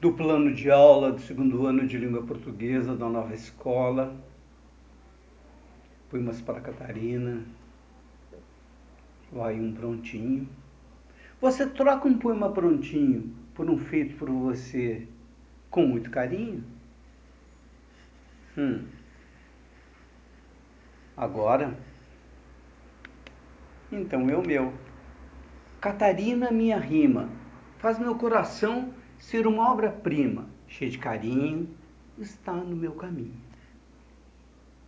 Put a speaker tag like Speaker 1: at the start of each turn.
Speaker 1: do plano de aula do segundo ano de língua portuguesa da nova escola. Poemas para Catarina. Vai um prontinho. Você troca um poema prontinho por um feito por você com muito carinho? Hum. Agora? Então o meu. Catarina, minha rima, faz meu coração ser uma obra-prima, cheia de carinho, está no meu caminho.